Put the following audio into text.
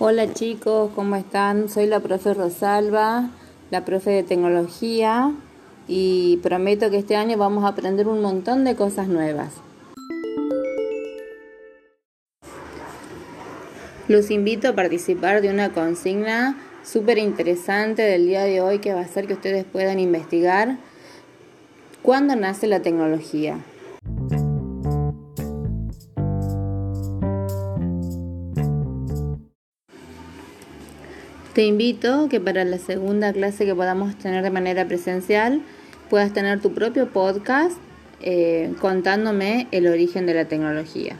Hola chicos, ¿cómo están? Soy la profe Rosalba, la profe de tecnología y prometo que este año vamos a aprender un montón de cosas nuevas. Los invito a participar de una consigna súper interesante del día de hoy que va a hacer que ustedes puedan investigar cuándo nace la tecnología. Te invito que para la segunda clase que podamos tener de manera presencial puedas tener tu propio podcast eh, contándome el origen de la tecnología.